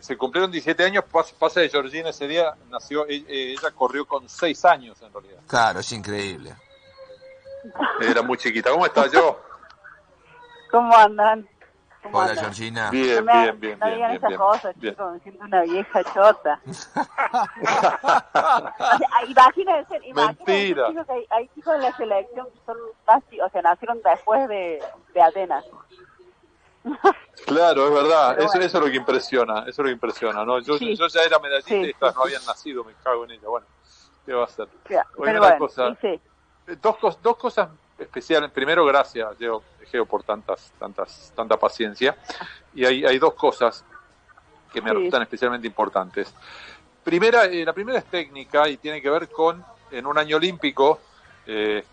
se, cumplieron 17 años, pasa de Georgina ese día, nació, e, e, ella, corrió con 6 años en realidad. Claro, es increíble. Era muy chiquita. ¿Cómo estás, yo? ¿Cómo andan? Hola, Georgina. Bien, bien, bien. No digan esas cosas, chicos, me siento una vieja chota. imagínense, Mentira. Chicos, hay, hay, chicos en la selección que son más, o sea, nacieron después de, de Atenas. Claro, es verdad, eso, eso, es lo que impresiona, eso es lo que impresiona, ¿no? Yo, yo ya era medallista y estas no habían nacido, me cago en ella, bueno, ¿qué va a hacer? Eh, dos, dos cosas especiales, primero gracias, Geo, Geo, por tantas, tantas, tanta paciencia, y hay, hay dos cosas que me resultan especialmente importantes. Primera, eh, la primera es técnica y tiene que ver con, en un año olímpico, eh,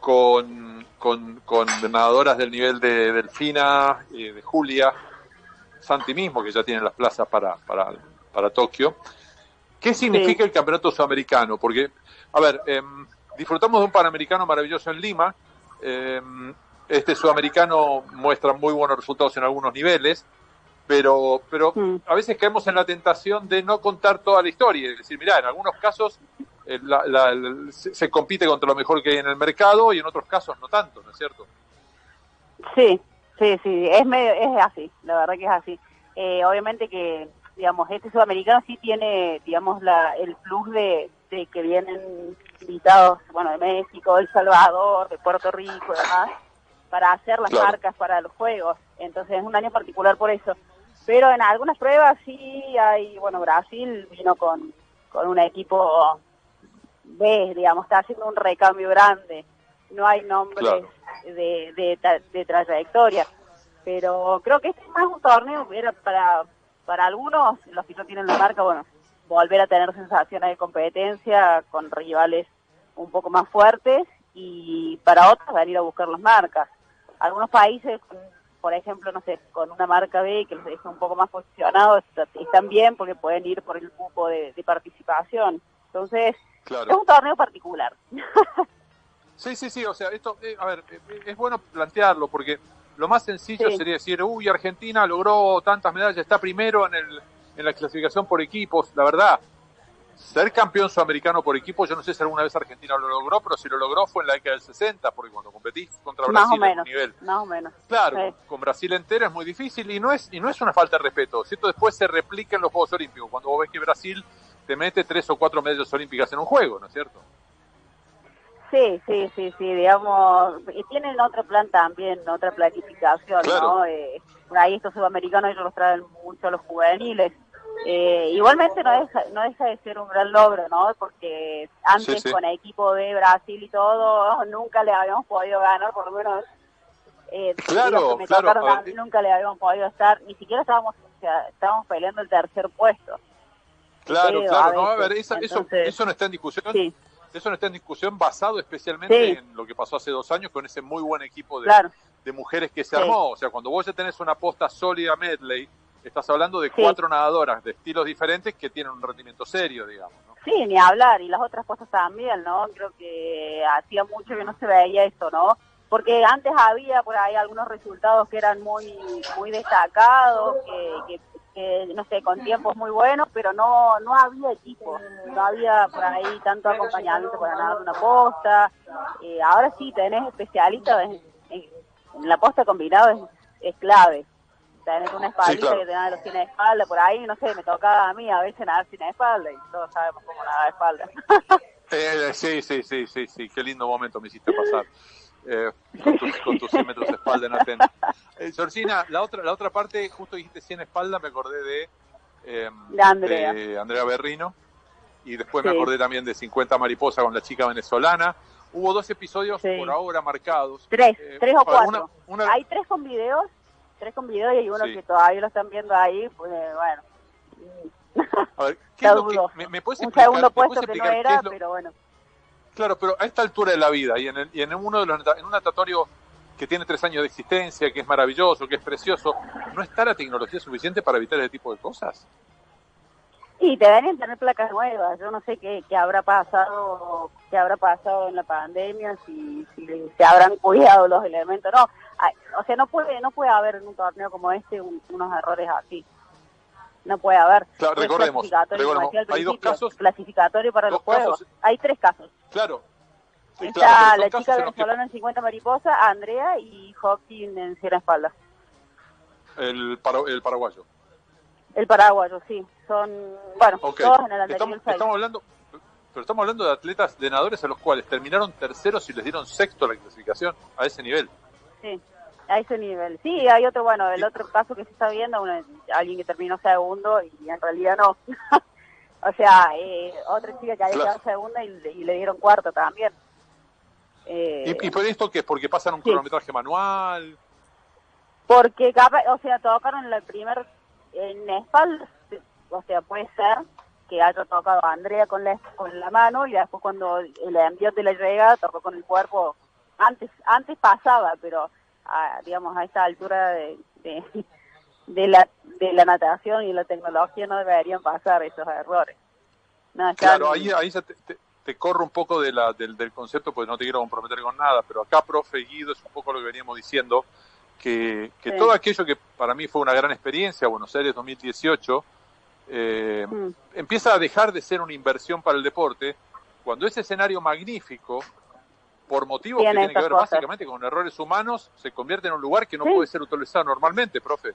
con, con, con, nadadoras del nivel de Delfina, eh, de Julia, Santi mismo, que ya tienen las plazas para, para, para Tokio. ¿Qué significa el campeonato sudamericano? Porque, a ver, em, disfrutamos de un panamericano maravilloso en Lima. Em, este sudamericano muestra muy buenos resultados en algunos niveles, pero, pero mm. a veces caemos en la tentación de no contar toda la historia. Es decir, mira, en algunos casos eh, se, compite contra lo mejor que hay en el mercado y en otros casos no tanto, ¿no es cierto? Sí, sí, sí, es, medio, es así, la verdad que es así. Eh, obviamente que, digamos, este sudamericano sí tiene, digamos, la, el plus de, que vienen invitados, bueno, de México, de El Salvador, de Puerto Rico y demás, para hacer las marcas para los juegos. Entonces es un año particular por eso. Pero en algunas pruebas sí hay, bueno, Brasil vino con, con un equipo ves, digamos, está haciendo un recambio grande. No hay nombres de, de, trayectoria. Pero creo que este es más un torneo, era para, para algunos, los que no tienen la marca, bueno, volver a tener sensaciones de competencia con rivales un poco más fuertes y para otros venir a buscar las marcas. Algunos países, por ejemplo, no sé, con una marca B que los deja un poco más posicionados, están bien porque pueden ir por el grupo de participación. Entonces, es un torneo particular. sí, sí, sí, o sea, esto, eh, a ver, eh, es bueno plantearlo porque lo más sencillo sería decir, uy, Argentina logró tantas medallas, está primero en, el, en la clasificación por equipos. La verdad, ser campeón sudamericano por equipo, yo no sé si alguna vez Argentina lo logró, pero si lo logró fue en la década del 60, porque cuando competís contra Brasil más o menos, nivel. Más o menos. Claro, con Brasil entero es muy difícil y no es y no es una falta de respeto. ¿cierto? Después se replica en los Juegos Olímpicos. Cuando vos ves que Brasil te mete tres o cuatro medallas olímpicas en un juego, ¿no es cierto? Sí, sí, sí, sí, digamos, y tienen otro plan también, otra planificación, ¿no? Eh, ahí estos sudamericanos ellos los traen mucho a los juveniles. Eh, igualmente no deja, no deja de ser un gran logro, ¿no? Porque antes con el equipo de Brasil y todo, nunca le habíamos podido ganar, por lo menos eh, claro, claro. nunca le habíamos podido estar, ni siquiera estábamos, o sea, estábamos peleando el tercer puesto. Claro, claro, no, a ver, eso, eso no está en discusión. Eso no está en discusión basado especialmente en lo que pasó hace dos años con ese muy buen equipo de, de mujeres que se armó. O sea, cuando vos ya tenés una posta sólida medley, estás hablando de cuatro nadadoras de estilos diferentes que tienen un rendimiento serio, digamos. ¿no? Sí, ni hablar. Y las otras postas también, ¿no? Creo que hacía mucho que no se veía esto, ¿no? Porque antes había por ahí algunos resultados que eran muy muy destacados, que, que no sé, con tiempos muy buenos, pero no no había equipo, no había por ahí tanto acompañamiento para nadar una posta. Eh, ahora sí, tenés especialistas en, la posta combinado es, clave. Tenés una espaldita que te dan los sin espalda, por ahí, no sé, me tocaba a mí a veces nadar sin espalda y todos sabemos cómo nadar espalda. eh, sí, sí, sí, sí, sí, qué lindo momento me hiciste pasar. Eh, con, tus, 100 metros de espalda en Atenas. Eh, Georgina, la otra, la otra parte, justo dijiste 100 espalda, me acordé de, eh, Andrea. Andrea Berrino, y después me acordé también de 50 mariposa con la chica venezolana. Hubo dos episodios por ahora marcados. Tres, eh, tres o cuatro. Hay tres con videos, tres con videos y hay uno que todavía lo están viendo ahí, pues bueno. A ver, ¿qué es lo que, me, puedes explicar, Un segundo puesto que no era, pero bueno. Claro, pero a esta altura de la vida y en, y en uno de los en un natatorio que tiene tres años de existencia, que es maravilloso, que es precioso, ¿no está la tecnología suficiente para evitar ese tipo de cosas? Y deberían tener placas nuevas. Yo no sé qué, qué habrá pasado, qué habrá pasado en la pandemia, si, si se habrán cuidado los elementos. No, o sea, no puede, no puede haber en un torneo como este unos errores así. No puede haber. Claro, recordemos, recordemos hay dos casos. Clasificatorio para los juegos. Hay tres casos. Claro. Está la chica venezolana en 50 mariposa, Andrea y Hopkins en Sierra Espalda. El, el paraguayo. El paraguayo, sí. Son, bueno, todos en el estamos hablando, pero estamos hablando de atletas, de nadadores a los cuales terminaron terceros y les dieron sexto a la clasificación a ese nivel. Sí, a ese nivel. Sí, hay otro, bueno, el otro caso que se está viendo, alguien que terminó segundo y en realidad no. o sea, eh, otra chica que había quedado segunda y, le dieron cuarto también. Eh, ¿Y, por esto qué? ¿Porque pasan un cronometraje manual? Porque, o sea, tocaron el primer en espalda, o sea, puede ser que haya tocado a Andrea con la, con la mano y después cuando el envío de la llegada tocó con el cuerpo. Antes antes pasaba, pero digamos a esta altura de, de, la, de la natación y la tecnología no deberían pasar esos errores. claro, ahí, ahí te, te, corro un poco de la, del, del concepto, pues no te quiero comprometer con nada, pero acá, profe Guido, es un poco lo que veníamos diciendo, que, que todo aquello que para mí fue una gran experiencia, Buenos Aires 2018, eh, mm. empieza a dejar de ser una inversión para el deporte cuando ese escenario magnífico, por motivos que tienen que ver básicamente con errores humanos, se convierte en un lugar que no puede ser utilizado normalmente, profe.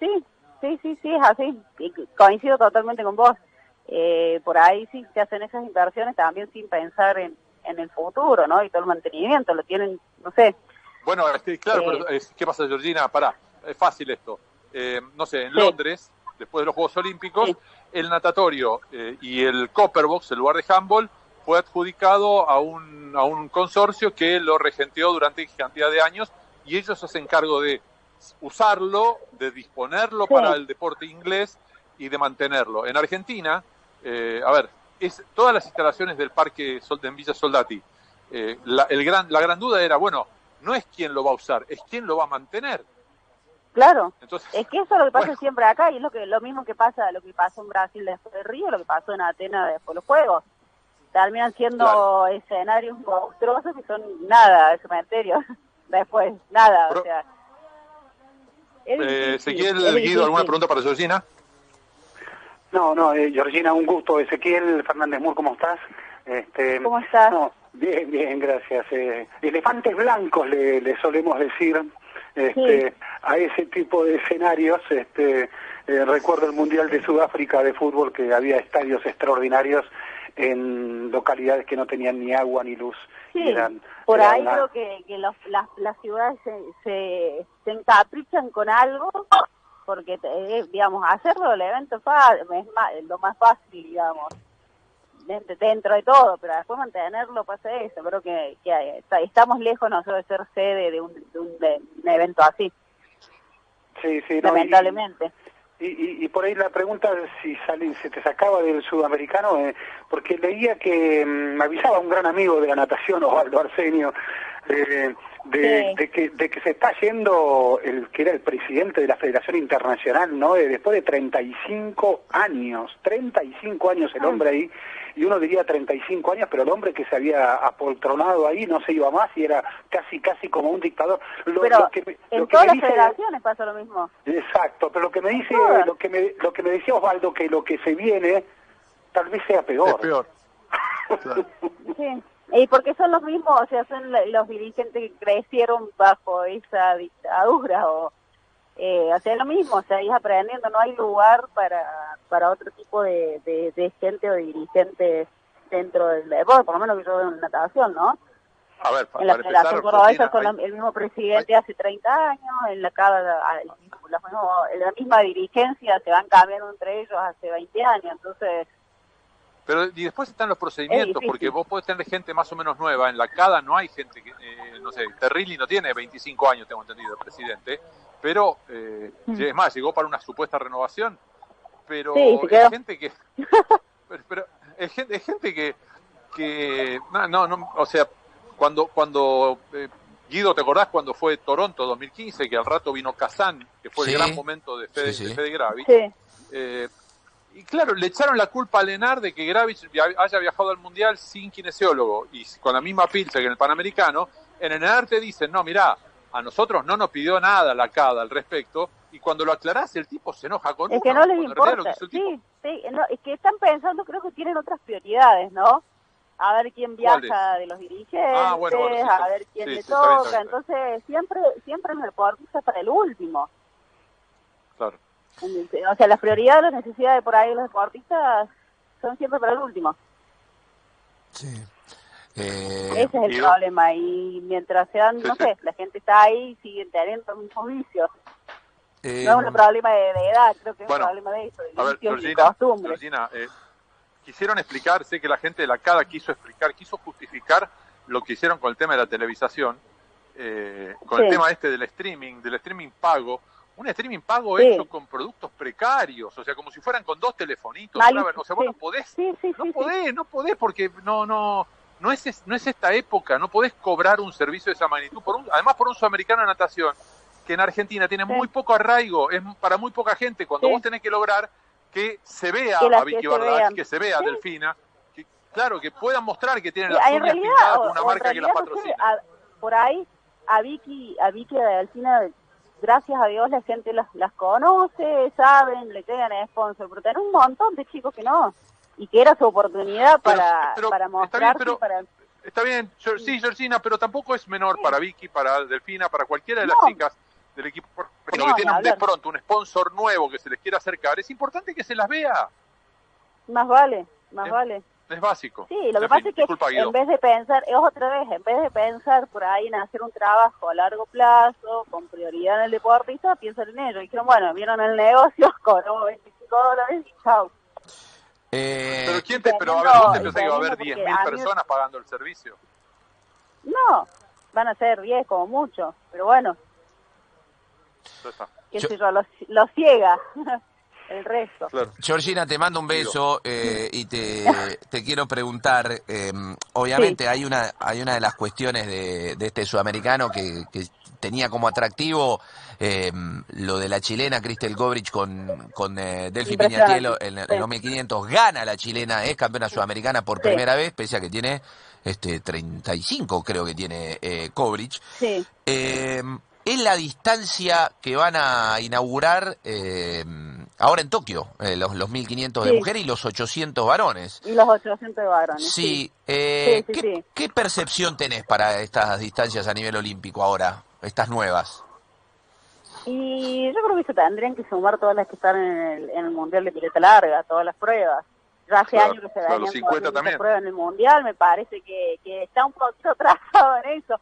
Sí, sí, sí, sí, es así. coincido totalmente con vos. Eh, por ahí sí se hacen esas inversiones también sin pensar en, en el futuro, ¿no? Y todo el mantenimiento, lo tienen, no sé. Bueno, claro, pero eh, ¿qué pasa, Georgina? Pará, es fácil esto. no sé, en Londres después de los Juegos Olímpicos, el natatorio eh, y el Copperbox, el lugar de handball, fue adjudicado a un, a un consorcio que lo regenteó durante cantidad de años y ellos se hacen cargo de usarlo, de disponerlo para el deporte inglés y de mantenerlo. En Argentina, eh, a ver, es todas las instalaciones del parque en Villa Soldati. Eh, la, el gran, la gran duda era, bueno, no es quién lo va a usar, es quién lo va a mantener. Claro, es que eso es lo que pasa siempre acá y es lo que lo mismo que pasa, lo que pasó en Brasil después de Río, lo que pasó en Atenas después de los Juegos. Terminan siendo escenarios monstruosos y son nada, cementerios. después, nada, o sea. Eh, Ezequiel Guido, ¿alguna pregunta para Georgina? No, no, eh, Georgina, un gusto. Ezequiel Fernández Mur, ¿cómo estás? Este, ¿Cómo estás? bien, bien, gracias. Eh, elefantes blancos le, le solemos decir este, a ese tipo de escenarios. Este, eh, recuerdo el Mundial de Sudáfrica de fútbol que había estadios extraordinarios en localidades que no tenían ni agua ni luz. Sí, por ahí creo que, que las, las ciudades se, se, se, encaprichan con algo porque, eh, digamos, hacerlo el evento es lo más fácil, digamos dentro de todo, pero después mantenerlo pasa eso. Creo que, estamos lejos nosotros de ser sede de un, de un, evento así. Sí, sí, lamentablemente. Y, y, por ahí la pregunta si sale, se te sacaba del sudamericano, eh, porque leía que mm, me avisaba un gran amigo de la natación, Osvaldo Arsenio, eh, de, que, de que se está yendo el que era el presidente de la Federación Internacional, ¿no? después de 35 años, 35 años el ah. hombre ahí, y uno diría 35 años, pero el hombre que se había apoltronado ahí no se iba más y era casi casi como un dictador. pero en todas las federaciones pasa lo mismo. Exacto, pero lo que me dice, lo que me, lo que me decía Osvaldo, que lo que se viene tal vez sea peor. Es peor. sí. Y porque son los mismos, o sea, son los dirigentes que crecieron bajo esa dictadura o eh, sea, lo mismo, o sea, es aprendiendo, no hay lugar para, para otro tipo de, de, gente o dirigente dentro del deporte, por lo menos que yo veo en natación, ¿no? A ver, en la Federación Cordobesa son el mismo presidente hace 30 años, en la, cada, la misma dirigencia se van cambiando entre ellos hace 20 años, entonces pero y después están los procedimientos, porque vos podés tener gente más o menos nueva. En la CADA no hay gente que, eh, no sé, Terrilli no tiene 25 años, tengo entendido, el presidente, pero eh, mm. es más, llegó para una supuesta renovación, pero hay gente que... pero, es gente, gente que, que no, no, o sea, cuando, cuando eh, Guido, ¿te acordás cuando fue Toronto 2015, que al rato vino Kazán, que fue el gran momento de Fede, sí, de Gravi? Eh, y claro, le echaron la culpa a Lenar de que Gravich haya viajado al Mundial sin kinesiólogo y con la misma pilcha que en el Panamericano. En el Lenar te dicen, no, mirá, a nosotros no nos pidió nada la CADA al respecto y cuando lo aclarás el tipo se enoja con Es que uno, no les importa. que tipo- Sí, sí, no, es que están pensando, creo que tienen otras prioridades, ¿no? A ver quién viaja de los dirigentes, Ah, bueno, bueno, sí, a ver quién sí, le sí, está bien, toca. está bien. Entonces, siempre siempre el deportista para el último. Claro. O sea, las prioridades, las necesidades por ahí de los deportistas son siempre para el último. Sí. Eh, Ese es el problema. Y mientras sean, no sé, la gente está ahí, siguen teniendo los mismos vicios. eh, No es un problema de, de edad, creo que es Bueno, un problema de eso, de A ver, Georgina. Georgina, eh, quisieron explicar, sé que la gente de la CADA quiso explicar, quiso justificar lo que hicieron con el tema de la televisación, eh, con el tema este del streaming, del streaming pago, un streaming pago Sí. hecho con productos precarios, o sea, como si fueran con dos telefonitos, Malísimo, o sea, vos sí. no podés, Sí, no podés, no podés, porque no, no, no es, no es esta época, no podés cobrar un servicio de esa magnitud, por un, además por un sudamericano de natación, que en Argentina tiene Sí. muy poco arraigo, es para muy poca gente, cuando Sí. vos tenés que lograr que se vea Que a Vicky que Bardach, vean. que se vea a Sí. Delfina, que, claro, que puedan mostrar que tienen las en uñas realidad, pintadas por una o marca que las patrocina. a- por ahí a Vicky, a Vicky de Delfina, gracias a Dios la gente las, las conoce, saben, le quedan sponsor, pero tenés un montón de chicos que no, y que era su oportunidad Pero- para, pero para está bien, mostrarse, pero- para... Está bien, sí, Georgina, pero tampoco es menor para Vicky, para Delfina, para cualquiera de las No. chicas del equipo, pero No, que tienen de pronto un sponsor nuevo que se les quiera acercar, es importante que se las vea, Más vale, más vale. es básico. Sí, lo que En pasa es que disculpa, en vez de pensar, es otra vez, en vez de pensar por ahí en hacer un trabajo a largo plazo, con prioridad en el deportista, piensan en ello. Dijeron, bueno, vieron el negocio, cobramos 25 dólares y chao. Pero eh, quién te, pero a ver, vos te pensás que va a haber teniendo 10.000 porque a mí- personas pagando el servicio. No, van a ser 10 como mucho, pero bueno, qué Yo- sé yo, los, los ciega el resto. Claro. Georgina, te mando un beso eh, y te, te quiero preguntar, eh, obviamente hay una hay una de las cuestiones de, de este sudamericano que, que tenía como atractivo eh, lo de la chilena Cristel Gobrich con, con eh, Delphi. Piñatielo en, los 1500, gana la chilena, es campeona sudamericana por Sí. primera vez, pese a que tiene este 35 creo que tiene eh, Gobrich. Sí, Eh, es la distancia que van a inaugurar eh, ahora en Tokio, eh, los, los 1500 de Sí. mujeres y los 800 varones. y los 800 de varones. Sí, eh, Sí, sí, ¿qué, sí. qué percepción tenés para estas distancias a nivel olímpico ahora, estas nuevas? Y yo creo que se tendrían que sumar todas las que están en el, en el Mundial de Pileta Larga, todas las pruebas. Ya hace Claro, años que se claro, venían los 50 corriendo también. esas pruebas en el Mundial, me parece que, que está un poquito atrasado en eso.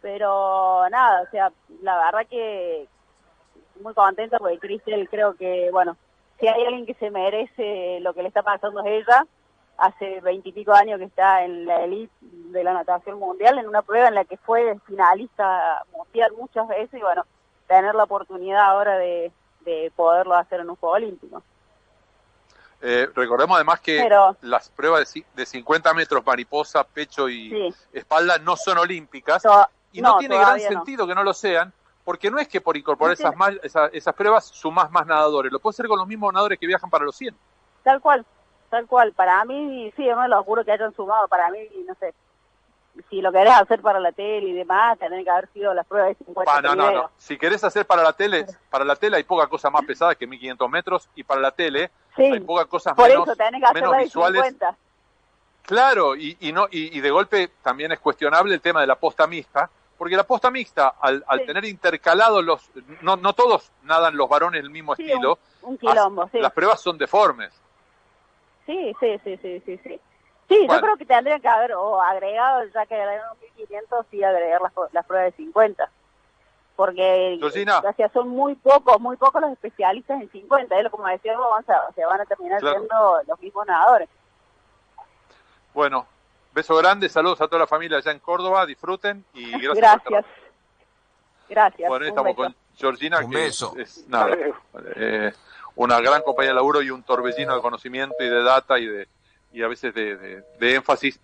Pero nada, o sea, la verdad que muy contenta porque Cristel creo que, bueno, si hay alguien que se merece lo que le está pasando es ella. Hace veintipico años que está en la elite de la natación mundial, en una prueba en la que fue finalista mundial muchas veces y bueno, tener la oportunidad ahora de, de poderlo hacer en un Juego Olímpico. Eh, recordemos además que Pero- las pruebas de, de 50 metros mariposa, pecho y Sí. espalda no son olímpicas y no, no, tiene gran no. sentido que no lo sean porque no es que por incorporar esas, más- esa- esas pruebas sumás más nadadores, lo puede hacer con los mismos nadadores que viajan para los 100. Tal cual, tal cual. Para mí, sí, no lo juro que hayan sumado. Para mí, no sé, si lo querés hacer para la tele y demás, tendrían que haber sido las pruebas de 50 Pa, no, no, no. Si querés hacer para la tele, para la tele hay poca cosa más pesada que 1500 metros y para la tele Sí, hay pocas cosas por menos, eso tenés que hacer menos visuales. 50. Claro, y, y no y, y de golpe también es cuestionable el tema de la posta mixta, porque la posta mixta, al, al Sí. tener intercalados los... No, no todos nadan los varones el mismo Sí, estilo, un, un quilombo, as- sí. las pruebas son deformes. Sí, sí, sí, sí, sí, sí. Sí, Bueno. yo creo que tendrían que haber o agregado, ya que agregaron 1500, sí agregar las, las pruebas de 50. Porque o sea, son muy pocos, muy pocos los especialistas en 50. Es lo como decía o sea, van a terminar Claro. siendo los mismos nadadores. Bueno, beso grande, saludos a toda la familia allá en Córdoba, disfruten y gracias. Gracias. Gracias. Bueno, estamos beso. con Georgina, Un que beso. es nada, eh, una gran compañía de laburo y un torbellino de conocimiento y de data y de y a veces de, de- de énfasis.